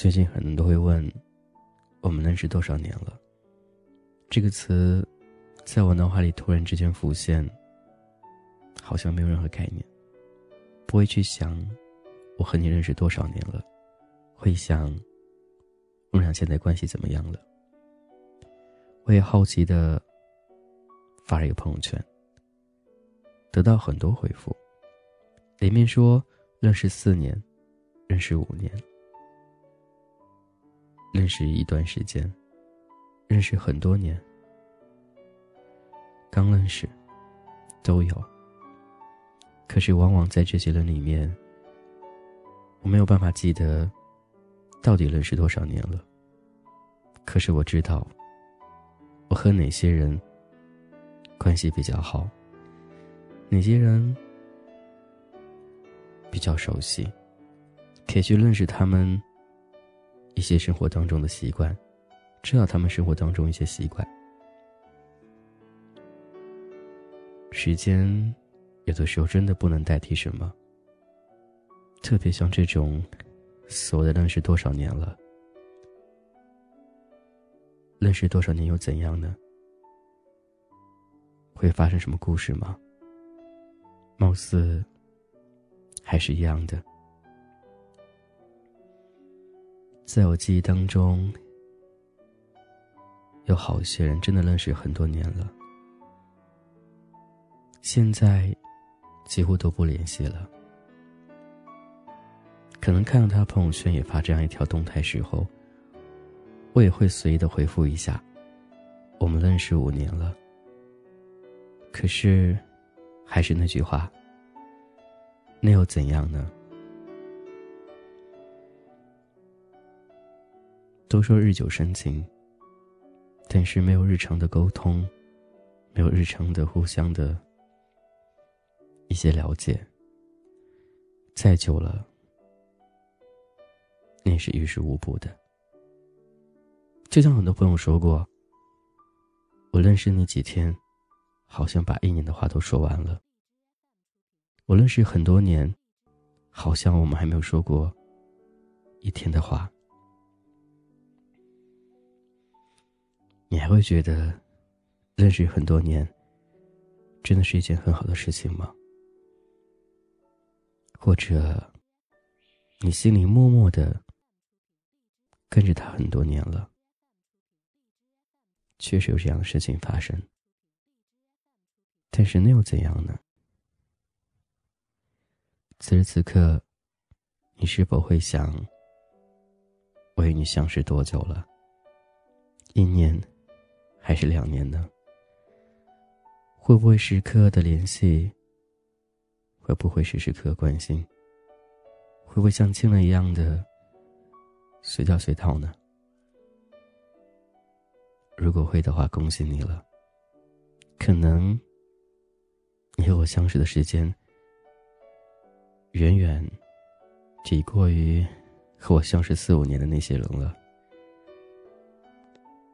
最近很多人都会问，我们认识多少年了？这个词，在我脑海里突然之间浮现，好像没有任何概念。不会去想，我和你认识多少年了，会想，我们俩现在关系怎么样了？我也好奇的发了一个朋友圈，得到很多回复，里面说认识四年，认识五年，认识一段时间，认识很多年，刚认识，都有。可是，往往在这些人里面，我没有办法记得到底认识多少年了。可是我知道，我和哪些人关系比较好，哪些人比较熟悉，可以去认识他们一些生活当中的习惯，知道他们生活当中一些习惯，时间。有的时候真的不能代替什么，特别像这种所谓的认识多少年了，认识多少年又怎样呢？会发生什么故事吗？貌似还是一样的。在我记忆当中，有好些人真的认识很多年了，现在。几乎都不联系了。可能看到他朋友圈也发这样一条动态时候，我也会随意的回复一下。我们认识五年了。可是，还是那句话，那又怎样呢？都说日久生情，但是没有日常的沟通，没有日常的互相的。一些了解，再久了，那是于事无补的。就像很多朋友说过，我认识你几天，好像把一年的话都说完了。我认识很多年，好像我们还没有说过一天的话。你还会觉得，认识很多年，真的是一件很好的事情吗？或者，你心里默默的跟着他很多年了，确实有这样的事情发生。但是那又怎样呢？此时此刻，你是否会想，我与你相识多久了？一年，还是两年呢？会不会时刻的联系？会不会时时刻刻关心？会不会像亲人一样的随叫随到呢？如果会的话，恭喜你了。可能你和我相识的时间远远抵过于和我相识四五年的那些人了。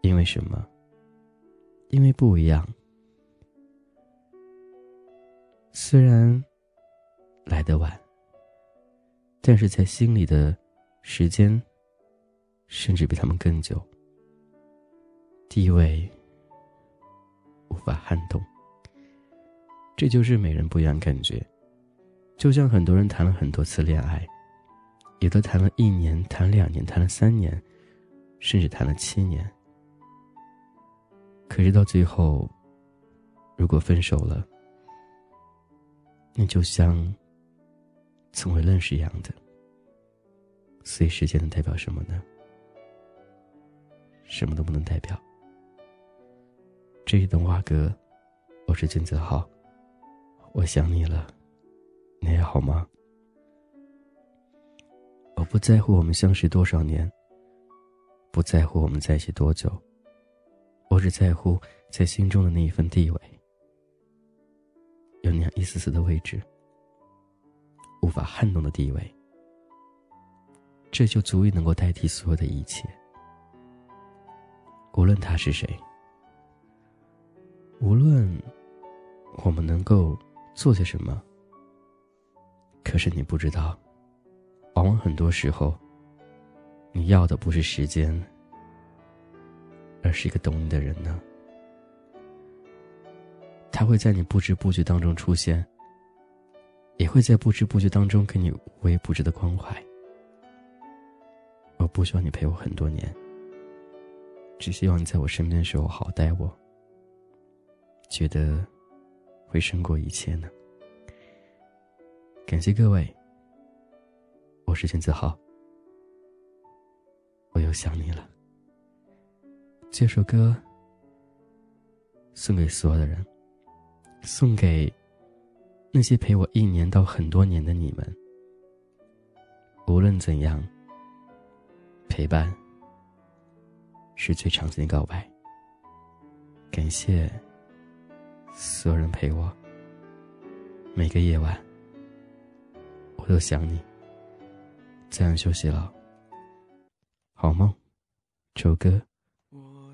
因为什么？因为不一样。虽然。来得晚，但是在心里的时间，甚至比他们更久。地位无法撼动，这就是每人不一样感觉。就像很多人谈了很多次恋爱，有的谈了一年，谈两年，谈了三年，甚至谈了七年。可是到最后，如果分手了，那就像……从未认识一样的，所以时间能代表什么呢？什么都不能代表。这一段话哥，我是金泽浩，我想你了，你还好吗？我不在乎我们相识多少年，不在乎我们在一起多久，我只在乎在心中的那一份地位，有那样一丝丝的位置。无法撼动的地位，这就足以能够代替所有的一切。无论他是谁，无论我们能够做些什么，可是你不知道，往往很多时候，你要的不是时间，而是一个懂你的人呢？他会在你不知不觉当中出现，也会在不知不觉当中给你无微不至的关怀。我不希望你陪我很多年，只希望你在我身边的时候好待我。觉得会胜过一切呢。感谢各位，我是陈子豪，我又想你了。这首歌送给所有的人，送给那些陪我一年到很多年的你们。无论怎样，陪伴是最长情的告白。感谢。所有人陪我，每个夜晚，我都想你。这样休息了，好梦，周哥，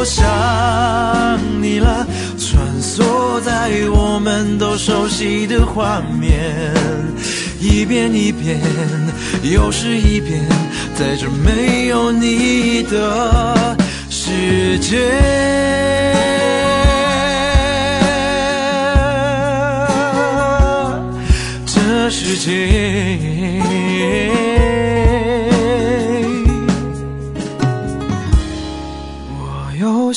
我想你了，穿梭在我们都熟悉的画面，一遍一遍，又是一遍，在这没有你的世界，这世界。